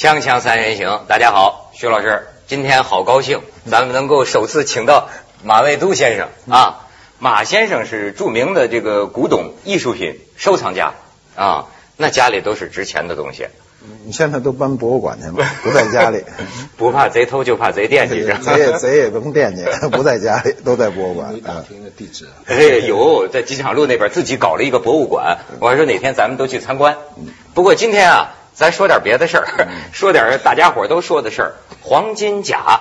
锵锵三人行，大家好，徐老师，今天好高兴，咱们能够首次请到马未都先生啊。马先生是著名的这个古董艺术品收藏家啊，那家里都是值钱的东西。你现在都搬博物馆去了，不在家里。不怕贼偷，就怕贼惦记 着。贼也贼也甭惦记，不在家里，都在博物馆。打听的地址。哎，有在机场路那边自己搞了一个博物馆，我还说哪天咱们都去参观。不过今天啊。咱说点别的事儿，说点大家伙都说的事儿。黄金甲，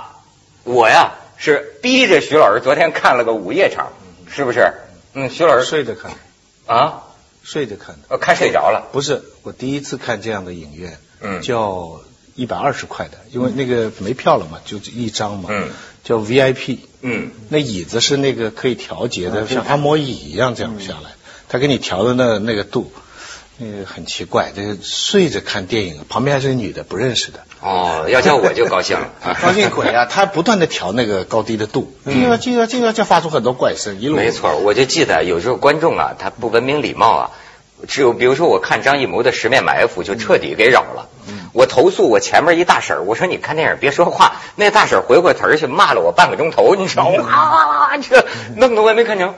我呀是逼着徐老师昨天看了个午夜场，是不是？嗯，徐老师睡着看啊，睡着看的，看睡着了。不是，我第一次看这样的影院，嗯，叫一百二十块的，因为那个没票了嘛，就一张嘛，嗯，叫 VIP，嗯，那椅子是那个可以调节的，像按摩椅一样这样下来，他给你调的那那个度。那个很奇怪，这个睡着看电影，旁边还是个女的，不认识的。哦，要叫我就高兴了，高兴鬼啊！他不断的调那个高低的度，这个这个这个就发出很多怪声，一路。没错，我就记得有时候观众啊，他不文明礼貌啊，只有比如说我看张艺谋的《十面埋伏》，就彻底给扰了。我投诉我前面一大婶，我说你看电影别说话，那大婶回过头去骂了我半个钟头，你知道吗？啊，这弄得我也没看成。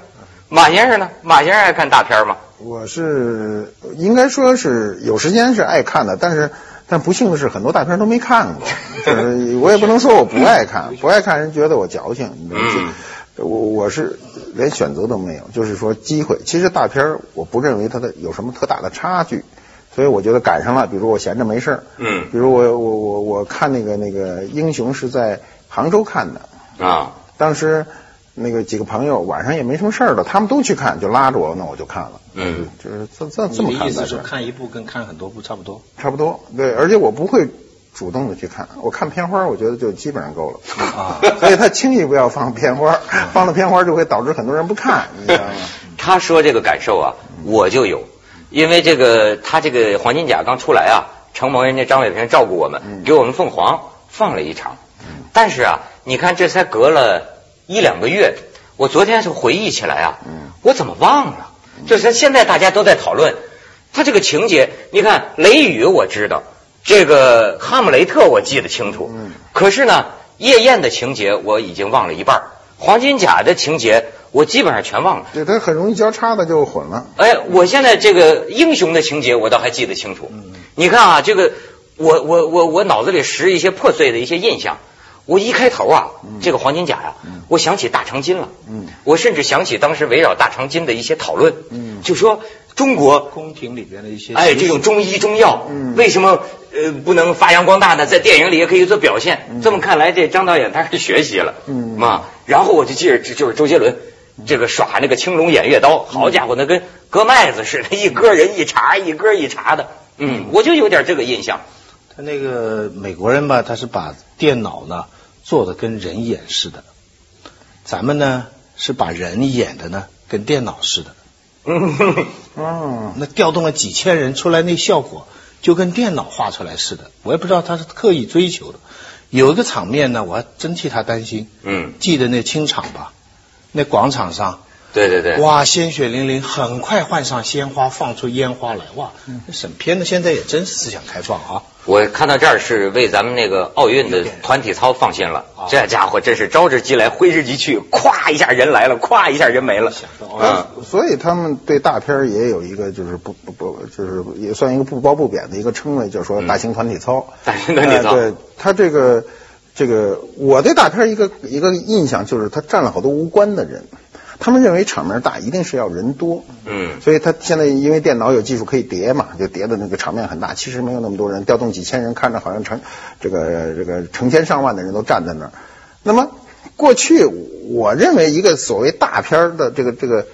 马先生呢？马先生爱看大片吗？我是应该说是有时间是爱看的，但是但不幸的是很多大片都没看过。就是我也不能说我不爱看，不爱看人觉得我矫情。嗯，我我是连选择都没有，就是说机会。其实大片我不认为它的有什么特大的差距，所以我觉得赶上了。比如我闲着没事儿，嗯，比如我我我我看那个那个英雄是在杭州看的啊，当时。那个几个朋友晚上也没什么事儿了，他们都去看，就拉着我，那我就看了。嗯，就是这这这么看的。意思是看一部跟看很多部差不多？差不多，对，而且我不会主动的去看，我看片花，我觉得就基本上够了。啊，所以他轻易不要放片花，放了片花就会导致很多人不看，你知道吗？他说这个感受啊，我就有，因为这个他这个黄金甲刚出来啊，承蒙人家张伟平照顾我们，给我们凤凰放了一场。但是啊，你看这才隔了。一两个月，我昨天是回忆起来啊，我怎么忘了？就是现在大家都在讨论他这个情节。你看《雷雨》，我知道这个《哈姆雷特》，我记得清楚。可是呢，夜宴的情节我已经忘了一半，黄金甲的情节我基本上全忘了。对，它很容易交叉的就混了。哎，我现在这个英雄的情节我倒还记得清楚。你看啊，这个我我我我脑子里拾一些破碎的一些印象。我一开头啊，这个黄金甲呀，我想起大长今了。嗯，我甚至想起当时围绕大长今的一些讨论。嗯，就说中国宫廷里边的一些哎，这种中医中药，为什么呃不能发扬光大呢？在电影里也可以做表现。这么看来，这张导演他是学习了。嗯，嘛，然后我就记着，就是周杰伦这个耍那个青龙偃月刀，好家伙，那跟割麦子似的，一割人一茬，一割一茬的。嗯，我就有点这个印象。他那个美国人吧，他是把电脑呢。做的跟人演似的，咱们呢是把人演的呢跟电脑似的。嗯，那调动了几千人出来，那效果就跟电脑画出来似的。我也不知道他是刻意追求的。有一个场面呢，我还真替他担心。嗯，记得那清场吧？那广场上。对对对，哇，鲜血淋淋，很快换上鲜花，放出烟花来，哇，审片的现在也真是思想开放啊！我看到这儿是为咱们那个奥运的团体操放心了，这家伙真是招之即来，挥之即去，咵一下人来了，咵一下人没了。嗯，所以他们对大片也有一个就是不不不，就是也算一个不褒不贬的一个称谓，就是说大型团体操。大型团体操，对他这个这个，我对大片一个一个印象就是他占了好多无关的人。他们认为场面大一定是要人多，嗯，所以他现在因为电脑有技术可以叠嘛，就叠的那个场面很大。其实没有那么多人，调动几千人，看着好像成这个这个成千上万的人都站在那儿。那么过去我认为一个所谓大片的这个这个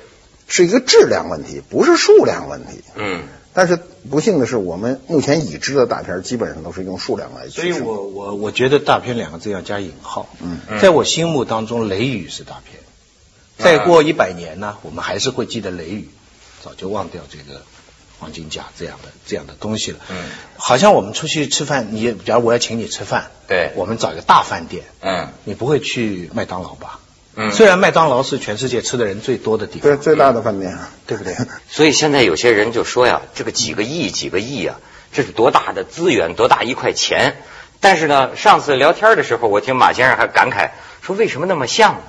是一个质量问题，不是数量问题，嗯。但是不幸的是，我们目前已知的大片基本上都是用数量来。所以我我我觉得大片两个字要加引号，嗯，在我心目当中，雷雨是大片。再过一百年呢，我们还是会记得雷雨，早就忘掉这个黄金甲这样的这样的东西了。嗯，好像我们出去吃饭，你假如我要请你吃饭，对，我们找一个大饭店，嗯，你不会去麦当劳吧？嗯，虽然麦当劳是全世界吃的人最多的地方，对，最大的饭店，对不对？所以现在有些人就说呀，这个几个亿几个亿啊，这是多大的资源，多大一块钱。但是呢，上次聊天的时候，我听马先生还感慨说，为什么那么像呢？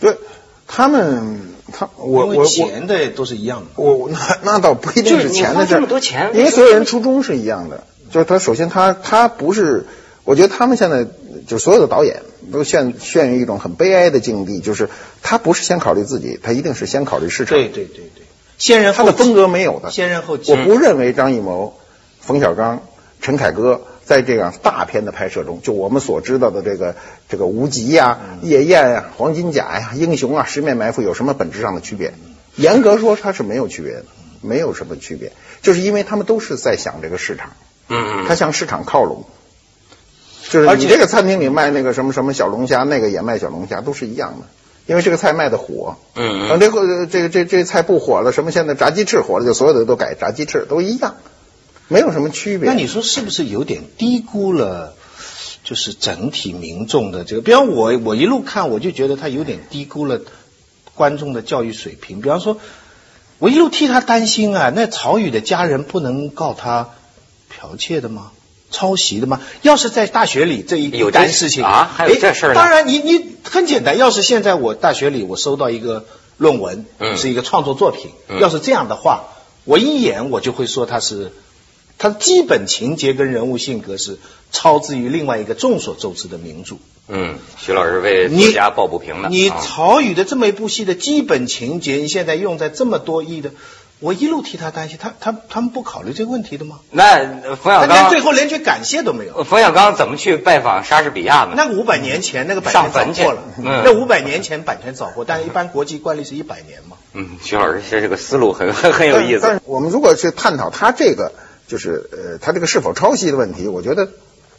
对，他们他我我我钱的都是一样的。我那那倒不一定就是你钱的事儿花这么多钱因为所有人初衷是一样的。就是他首先他他不是，我觉得他们现在就所有的导演都陷陷于一种很悲哀的境地，就是他不是先考虑自己，他一定是先考虑市场。对对对对，先人后己他的风格没有的。先人后己我不认为张艺谋、冯小刚、陈凯歌在这样大片的拍摄中，就我们所知道的这个这个无极呀、夜宴呀、黄金甲呀、英雄啊、十面埋伏有什么本质上的区别？严格说，它是没有区别的，没有什么区别，就是因为他们都是在想这个市场，嗯他向市场靠拢。就是而你这个餐厅里卖那个什么什么小龙虾，那个也卖小龙虾，都是一样的，因为这个菜卖的火。嗯等这个这个这这菜不火了，什么现在炸鸡翅火了，就所有的都改炸鸡翅，都一样，没有什么区别。那你说是不是有点低估了？就是整体民众的这个，比方我我一路看，我就觉得他有点低估了观众的教育水平。比方说，我一路替他担心啊，那曹禺的家人不能告他剽窃的吗？抄袭的吗？要是在大学里这一有这单事情啊还有这事儿呢当然你，你很简单。要是现在我大学里我收到一个论文，嗯是一个创作作品，嗯要是这样的话，我一眼我就会说他是它的基本情节跟人物性格是超自于另外一个众所周知的名著。嗯，徐老师为作你家抱不平了。你啊曹禺的这么一部戏的基本情节，你现在用在这么多亿的，我一路替他担心，他他他们不考虑这个问题的吗？那呃冯小他连刚最后连句感谢都没有。呃冯小刚怎么去拜访莎士比亚呢？那个五百年前那个版权上坟去早过了，嗯那五百年前版权早过，但是一般国际惯例是一百年嘛。嗯，徐老师其实这个思路很很很有意思。但是我们如果去探讨他这个，就是呃，他这个是否抄袭的问题，我觉得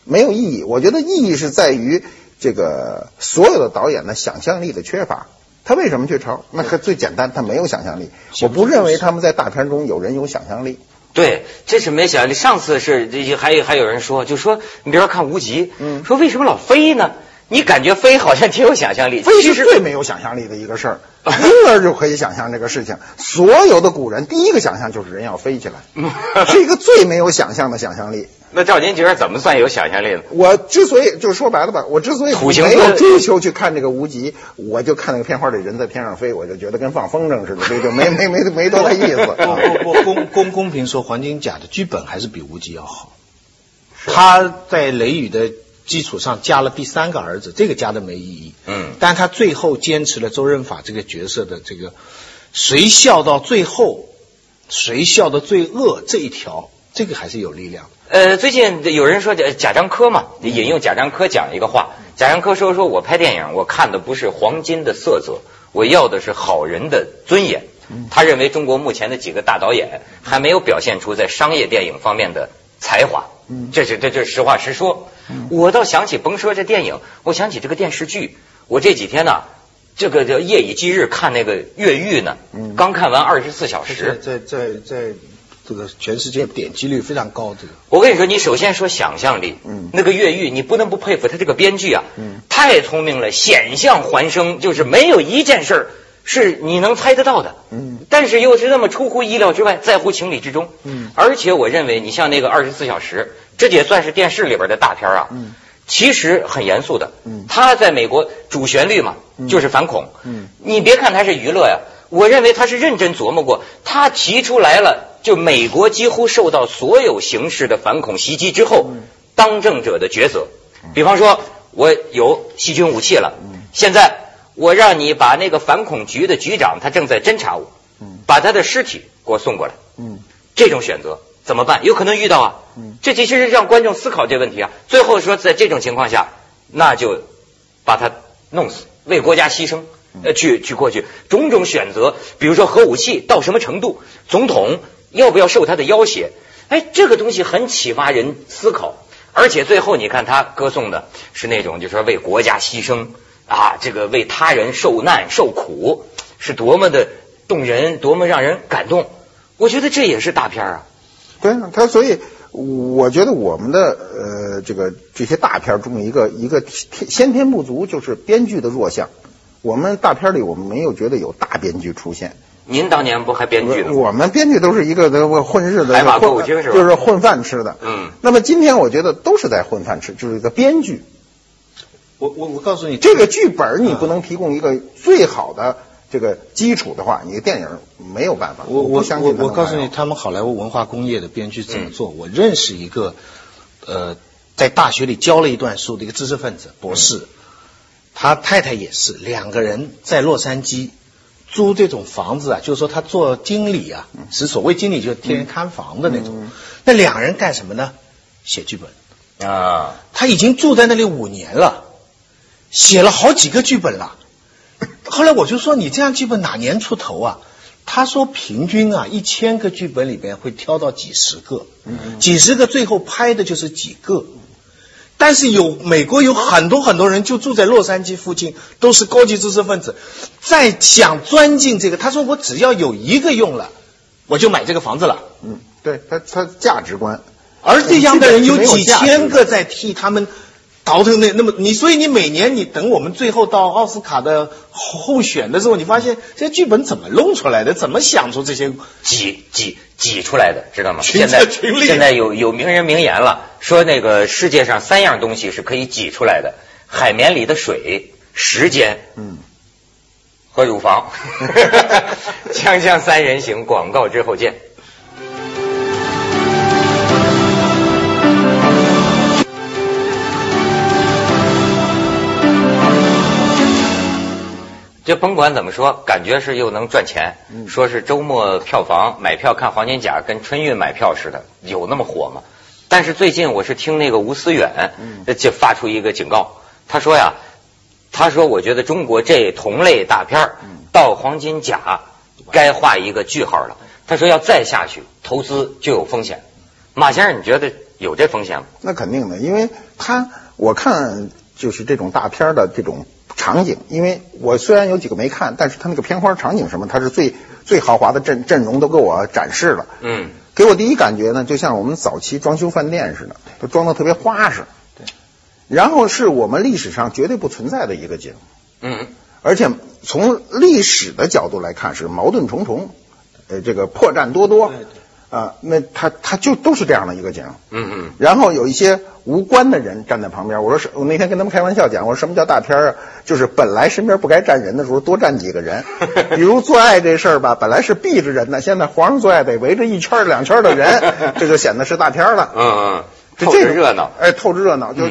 没有意义。我觉得意义是在于这个所有的导演的想象力的缺乏。他为什么去抄？那个最简单，他没有想象力。我不认为他们在大片中有人有想象力。对，这是没想象力。上次是这还有还有人说，就说你比如说看无极，嗯说为什么老飞呢？你感觉飞好像挺有想象力，飞是其实最没有想象力的一个事儿，婴儿就可以想象这个事情。所有的古人第一个想象就是人要飞起来，是一个最没有想象的想象力。那照您觉得怎么算有想象力呢？我之所以就是说白了吧，我之所以没有追求去看这个无极，我就看那个片花里人在天上飞，我就觉得跟放风筝似的，这就没没没没多大意思。不不不，公公公平说，黄金甲的剧本还是比无极要好。他在雷雨的基础上加了第三个儿子，这个加的没意义。嗯但他最后坚持了周润发这个角色的这个谁笑到最后，谁笑的最恶这一条，这个还是有力量的。呃，最近有人说贾贾樟柯嘛，引用贾樟柯讲一个话，贾樟柯说说我拍电影，我看的不是黄金的色泽，我要的是好人的尊严。他认为中国目前的几个大导演还没有表现出在商业电影方面的才华，这是这这是实话实说。我倒想起甭说这电影，我想起这个电视剧，我这几天呢、这个叫夜以继日看那个《越狱》呢，刚看完二十四小时，在在在这个全世界点击率非常高，这个我跟你说，你首先说想象力，嗯。那个越狱，你不能不佩服他这个编剧啊，嗯。太聪明了，险象环生，就是没有一件事儿是你能猜得到的，嗯。但是又是那么出乎意料之外，在乎情理之中，嗯。而且我认为你像那个二十四小时，这也算是电视里边的大片啊，嗯。其实很严肃的，嗯。他在美国主旋律嘛，嗯。就是反恐，嗯。你别看他是娱乐呀，我认为他是认真琢磨过，他提出来了，就美国几乎受到所有形式的反恐袭击之后，嗯。当政者的抉择。比方说，我有细菌武器了，嗯。现在我让你把那个反恐局的局长，他正在侦查我嗯，把他的尸体给我送过来。嗯这种选择怎么办？有可能遇到啊嗯。这其实是让观众思考这个问题啊。最后说，在这种情况下，那就把他弄死，为国家牺牲，呃，去去过去种种选择，比如说核武器到什么程度，总统要不要受他的要挟？哎，这个东西很启发人思考。而且最后你看他歌颂的是那种，就是说为国家牺牲啊，这个为他人受难受苦，是多么的动人，多么让人感动。我觉得这也是大片啊。对啊，他所以我觉得我们的呃这个这些大片中一个一个天先天不足就是编剧的弱项。我们大片里我们没有觉得有大编剧出现，您当年不还编剧吗？我们编剧都是一个的混日子，海马歌舞厅是吧？就是混饭吃的。嗯。那么今天我觉得都是在混饭吃，就是一个编剧。我我我告诉你，这个剧本你不能提供一个最好的这个基础的话，你的电影没有办法。我我相信我我告诉你，他们好莱坞文化工业的编剧怎么做？我认识一个呃，在大学里教了一段书的一个知识分子博士，他太太也是，两个人在洛杉矶租这种房子啊，就是说他做经理啊，是所谓经理，就是天天看房的那种。那两人干什么呢？写剧本啊，他已经住在那里五年了。写了好几个剧本了，后来我就说你这样剧本哪年出头啊？他说平均啊一千个剧本里边会挑到几十个，几十个最后拍的就是几个。但是有美国有很多很多人就住在洛杉矶附近，都是高级知识分子，在想钻进这个。他说我只要有一个用了，我就买这个房子了。嗯，对他他价值观，而这样的人有几千个在替他们。倒腾那那么你，所以你每年你等我们最后到奥斯卡的候选的时候，你发现这剧本怎么弄出来的？怎么想出这些挤挤挤出来的？知道吗？现在 现在有有名人名言了，说那个世界上三样东西是可以挤出来的：海绵里的水、时间，嗯，和乳房。锵锵三人行，广告之后见。这甭管怎么说，感觉是又能赚钱。说是周末票房买票看黄金甲跟春运买票似的，有那么火吗？但是最近我是听那个吴思远就发出一个警告，他说呀，他说我觉得中国这同类大片到黄金甲该画一个句号了。他说要再下去投资就有风险。马先生，你觉得有这风险吗？那肯定的，因为他我看就是这种大片的这种。场景，因为我虽然有几个没看，但是他那个片花场景什么，他是最最豪华的阵阵容都给我展示了。嗯，给我第一感觉呢，就像我们早期装修饭店似的，都装的特别花式。对，然后是我们历史上绝对不存在的一个景。嗯，而且从历史的角度来看是矛盾重重，呃，这个破绽多多。对对。啊，那他他就都是这样的一个景。嗯嗯。然后有一些无关的人站在旁边，我说是，我那天跟他们开玩笑讲，我说什么叫大片啊？就是本来身边不该站人的时候多站几个人。比如做爱这事儿吧，本来是避着人的，现在皇上做爱得围着一圈两圈的人，这就显得是大片了。嗯嗯。透着热闹。哎，透着热闹，就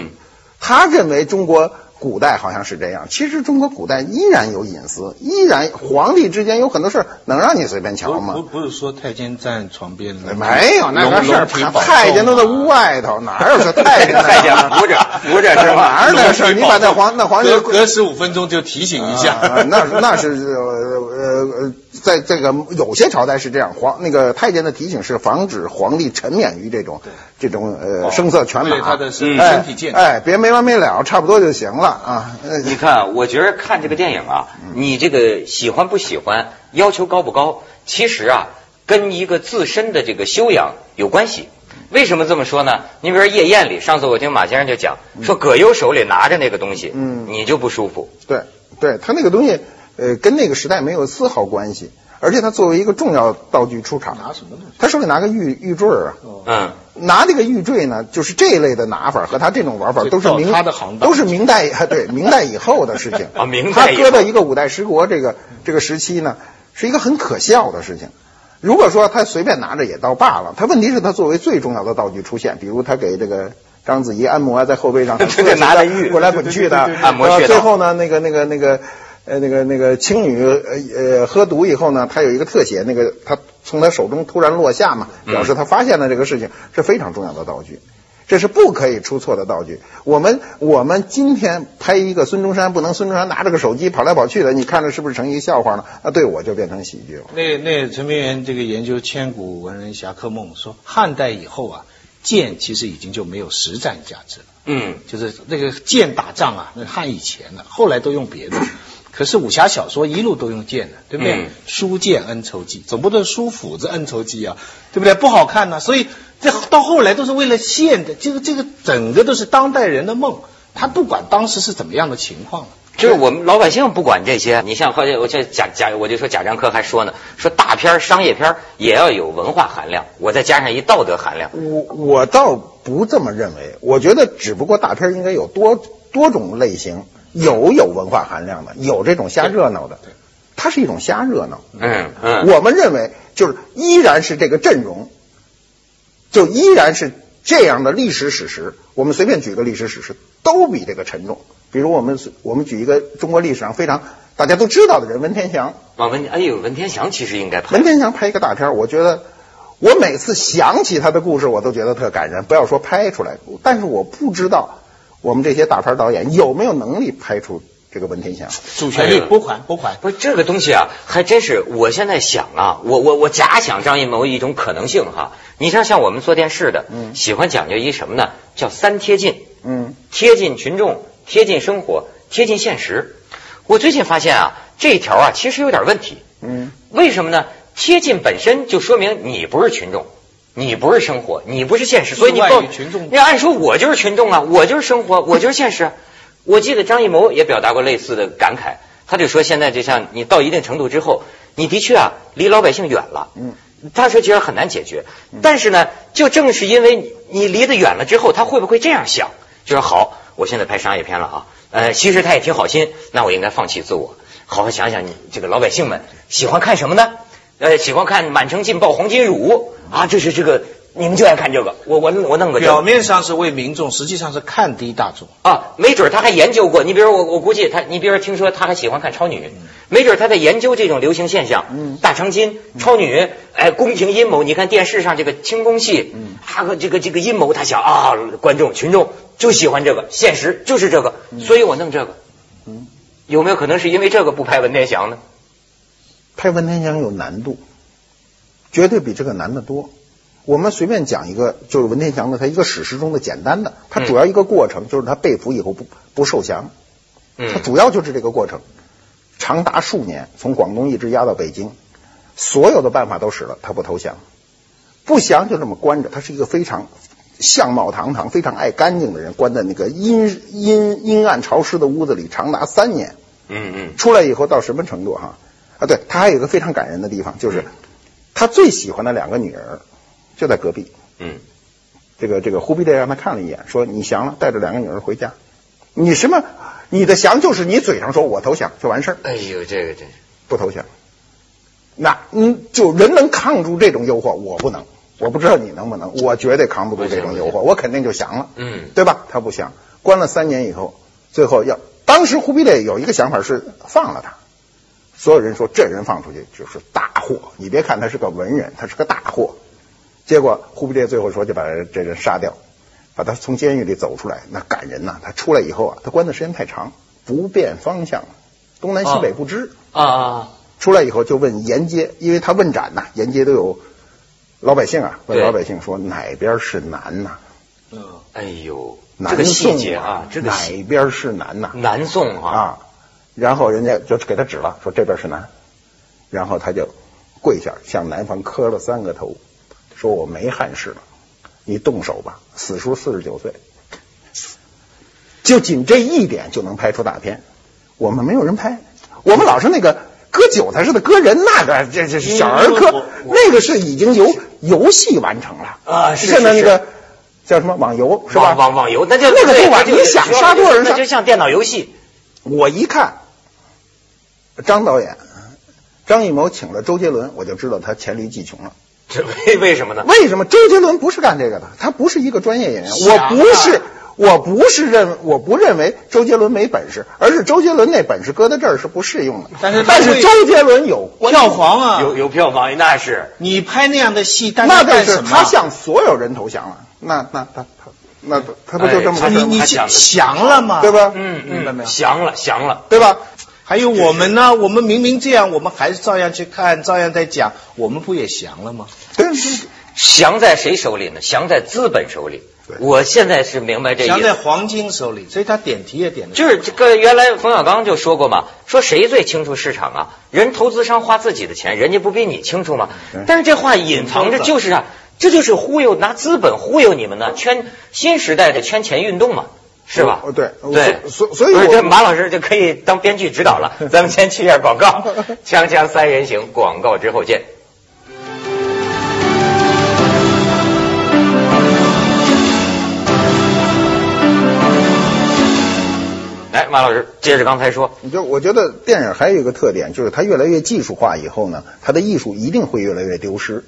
他认为中国。古代好像是这样，其实中国古代依然有隐私，依然皇帝之间有很多事能让你随便瞧吗？不不是说太监站床边没有那个事儿，太监都在屋外头，哪有说太监？太监扶着扶着是吧？哪有那事儿？你把那皇那皇帝隔十五分钟就提醒一下，那那是呃呃，在这个有些朝代是这样，皇那个太监的提醒是防止皇帝沉湎于这种这种呃声色犬马，他的身身体健哎，别没完没了，差不多就行了。啊，你看，我觉得看这个电影啊，你这个喜欢不喜欢，要求高不高，其实啊，跟一个自身的这个修养有关系。为什么这么说呢？你比如说《夜宴》里，上次我听马先生就讲，说葛优手里拿着那个东西，嗯，你就不舒服。对，对他那个东西，呃，跟那个时代没有丝毫关系。而且他作为一个重要道具出场，拿什么东西？他手里拿个玉玉坠啊，嗯，拿这个玉坠呢，就是这一类的拿法和他这种玩法都是明他的行都是明代 对明代以后的事情啊，明代他搁到一个五代十国这个这个时期呢，是一个很可笑的事情。如果说他随便拿着也倒罢了，他问题是他作为最重要的道具出现，比如他给这个章子怡按摩在后背上，他拿着玉滚来滚去的按摩穴最后呢，那个那个那个。呃，那个那个青女呃呃喝毒以后呢，他有一个特写，那个他从他手中突然落下嘛，表示他发现了这个事情是非常重要的道具，这是不可以出错的道具。我们我们今天拍一个孙中山，不能孙中山拿着个手机跑来跑去的，你看着是不是成一个笑话呢？啊，对我就变成喜剧了。那那陈明元这个研究千古文人侠客梦说，汉代以后啊，剑其实已经就没有实战价值了。嗯，就是那个剑打仗啊，那汉以前的，后来都用别的。可是武侠小说一路都用剑的，对不对？书剑恩仇记，总不能书斧子恩仇记啊，对不对？不好看呢。所以这到后来都是为了现的，这个这个整个都是当代人的梦。他不管当时是怎么样的情况就是我们老百姓不管这些，你像后来我这贾贾，我就说贾樟柯还说呢，说大片儿商业片儿也要有文化含量，我再加上一道德含量。我我倒不这么认为，我觉得只不过大片应该有多多种类型，有有文化含量的，有这种瞎热闹的，它是一种瞎热闹。嗯嗯，我们认为就是依然是这个阵容，就依然是这样的历史史实。我们随便举个历史史实，都比这个沉重。比如我们我们举一个中国历史上非常大家都知道的人文天祥。啊文哎呦文天祥其实应该拍文天祥拍一个大片，我觉得我每次想起他的故事，我都觉得特感人。不要说拍出来，但是我不知道我们这些大牌导演有没有能力拍出这个文天祥。主旋律拨款拨款。不是这个东西啊，还真是。我现在想啊，我我我假想张艺谋一种可能性哈。你像像我们做电视的，嗯喜欢讲究一什么呢？叫三贴近，嗯贴近群众，贴近生活，贴近现实。我最近发现啊，这一条啊其实有点问题。嗯为什么呢？贴近本身就说明你不是群众，你不是生活，你不是现实，所以你外报语群众你按说我就是群众啊，我就是生活，我就是现实。我记得张艺谋也表达过类似的感慨，他就说现在就像你到一定程度之后，你的确啊离老百姓远了。嗯，他说其实很难解决，但是呢，就正是因为你你离得远了之后，他会不会这样想？就是好，我现在拍商业片了啊，呃，其实他也挺好心，那我应该放弃自我，好好想想你这个老百姓们喜欢看什么呢？呃，喜欢看满城尽爆黄金乳啊，这是这个你们就爱看这个，我我我弄个这个表面上是为民众，实际上是看低大众。啊，没准他还研究过。你比如我，我估计他，你比如听说他还喜欢看超女，没准他在研究这种流行现象。嗯大长今、超女，哎，宫廷阴谋。你看电视上这个清宫戏，嗯他和这个这个阴谋，他想啊，观众群众就喜欢这个，现实就是这个，所以我弄这个。嗯，有没有可能是因为这个不拍文天祥呢？拍文天祥有难度，绝对比这个难得多。我们随便讲一个，就是文天祥的他一个史实中的简单的，他主要一个过程就是他被俘以后不不受降，他嗯主要就是这个过程，长达数年，从广东一直压到北京，所有的办法都使了，他不投降，不降就这么关着。他是一个非常相貌堂堂、非常爱干净的人，关在那个阴阴阴暗潮湿的屋子里长达三年。嗯嗯出来以后到什么程度哈？啊，对他还有一个非常感人的地方，就是他最喜欢的两个女儿就在隔壁。嗯这个这个忽必烈让他看了一眼，说你降了，带着两个女儿回家。你什么？你的降就是你嘴上说我投降就完事儿，哎呦，这个真是不投降。那嗯，就人能抗住这种诱惑，我不能。我不知道你能不能，我绝对扛不住这种诱惑，我肯定就降了，嗯对吧？他不降，关了三年以后，最后要，当时忽必烈有一个想法是放了他，所有人说这人放出去就是大祸，你别看他是个文人，他是个大祸。结果忽必烈最后说就把这人杀掉，把他从监狱里走出来，那感人呐、他出来以后啊，他关的时间太长，不辨方向，东南西北不知。啊啊出来以后就问沿街，因为他问斩呐、沿街都有老百姓啊，问老百姓说哪边是南呐、嗯，哎呦，这南宋节啊，这个哪边是南呐、南宋啊，啊？然后人家就给他指了，说这边是南，然后他就跪下向南方磕了三个头，说我没汉室了，你动手吧。死叔四十九岁，就仅这一点就能拍出大片。我们没有人拍，我们老是那个割韭菜似的割人，那个这这是小儿科那个是已经由游戏完成了啊现在那个叫什么网游是吧？网网网游，那就那个不管对那就你想杀多少人那就像电脑游戏。我一看张导演张艺谋请了周杰伦，我就知道他黔驴技穷了。这为为什么呢？为什么周杰伦不是干这个的？他不是一个专业演员。我不是，我不是认，我不认为周杰伦没本事，而是周杰伦那本事搁在这儿是不适用的。但是但是周杰伦有票房啊，有有票房，那是你拍那样的戏，大那干什么？但是他向所有人投降了，那那他他那他不就这么？你你降了吗？对？吧？嗯嗯，明白没有降了降了。对吧？还有我们呢，我们明明这样，我们还是照样去看，照样在讲，我们不也降了吗？降在谁手里呢？降在资本手里。我现在是明白这意思。降在黄金手里，所以他点题也点的就是这个原来冯小刚就说过嘛，说谁最清楚市场啊？人投资商花自己的钱，人家不比你清楚吗？但是这话隐藏着就是啊，这就是忽悠，拿资本忽悠你们呢，圈新时代的圈钱运动嘛。是吧？哦对对，所所以我这马老师就可以当编剧指导了。咱们先去一下广告，锵锵三人行，广告之后见。来，马老师，接着刚才说，你就我觉得电影还有一个特点，就是它越来越技术化以后呢，它的艺术一定会越来越丢失。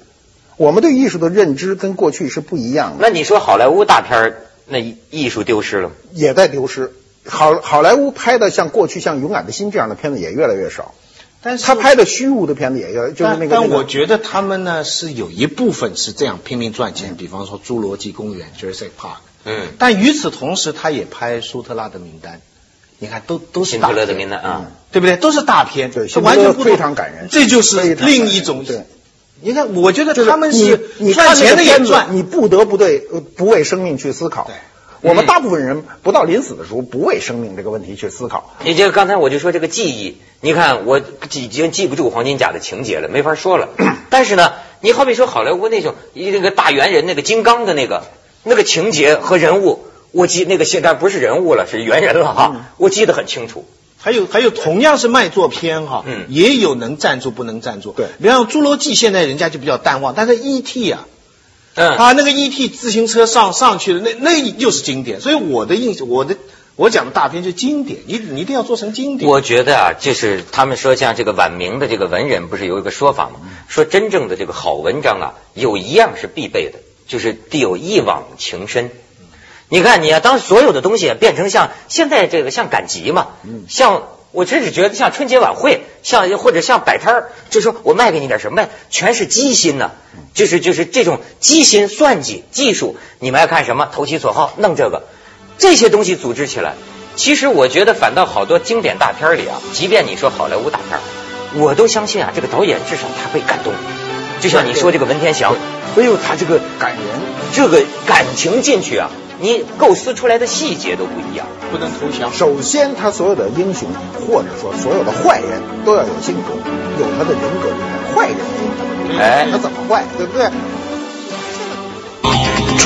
我们对艺术的认知跟过去是不一样的，那你说好莱坞大片儿那艺术丢失了吗？也在丢失。好好莱坞拍的像过去像《勇敢的心》这样的片子也越来越少，但是他拍的虚无的片子也越就是那个。但我觉得他们呢是有一部分是这样拼命赚钱，比方说《侏罗纪公园》（Jurassic Park）。嗯，但与此同时，他也拍舒特拉的名单，你看都都是大辛特勒的名单啊，对不对？都是大片，对这完全非常感人这就是另一种对。你看，我觉得他们是你赚钱的也赚，你不得不对呃不为生命去思考。对我们大部分人不到临死的时候不为生命这个问题去思考。你这个刚才我就说这个记忆，你看我已经记不住黄金甲的情节了，没法说了。但是呢，你好比说好莱坞那种一那个大猿人那个金刚的那个那个情节和人物，我记那个现在不是人物了，是猿人了哈，我记得很清楚。还有还有，同样是卖座片哈，嗯也有能站住不能站住。对比方《侏罗纪》，现在人家就比较淡忘，但是 E.T. 啊，嗯，啊，那个 E.T. 自行车上上去的那那又是经典。所以我的印象，我的我讲的大片就经典，你你一定要做成经典。我觉得啊，就是他们说像这个晚明的这个文人，不是有一个说法吗？说真正的这个好文章啊，有一样是必备的，就是得有一往情深。你看你啊，当所有的东西变成像现在这个像赶集嘛，像我真是觉得像春节晚会，像或者像摆摊儿，就说我卖给你点什么呀，全是机心呐、就是就是这种机心算计技术，你们爱看什么投其所好，弄这个这些东西组织起来。其实我觉得反倒好多经典大片里啊，即便你说好莱坞大片儿，我都相信啊，这个导演至少他被感动。就像你说这个文天祥，哎呦，他这个感人，这个感情进去啊，你构思出来的细节都不一样，不能投降。首先，他所有的英雄或者说所有的坏人都要有性格，有他的人格，坏人性格，哎，他怎么坏，对不对？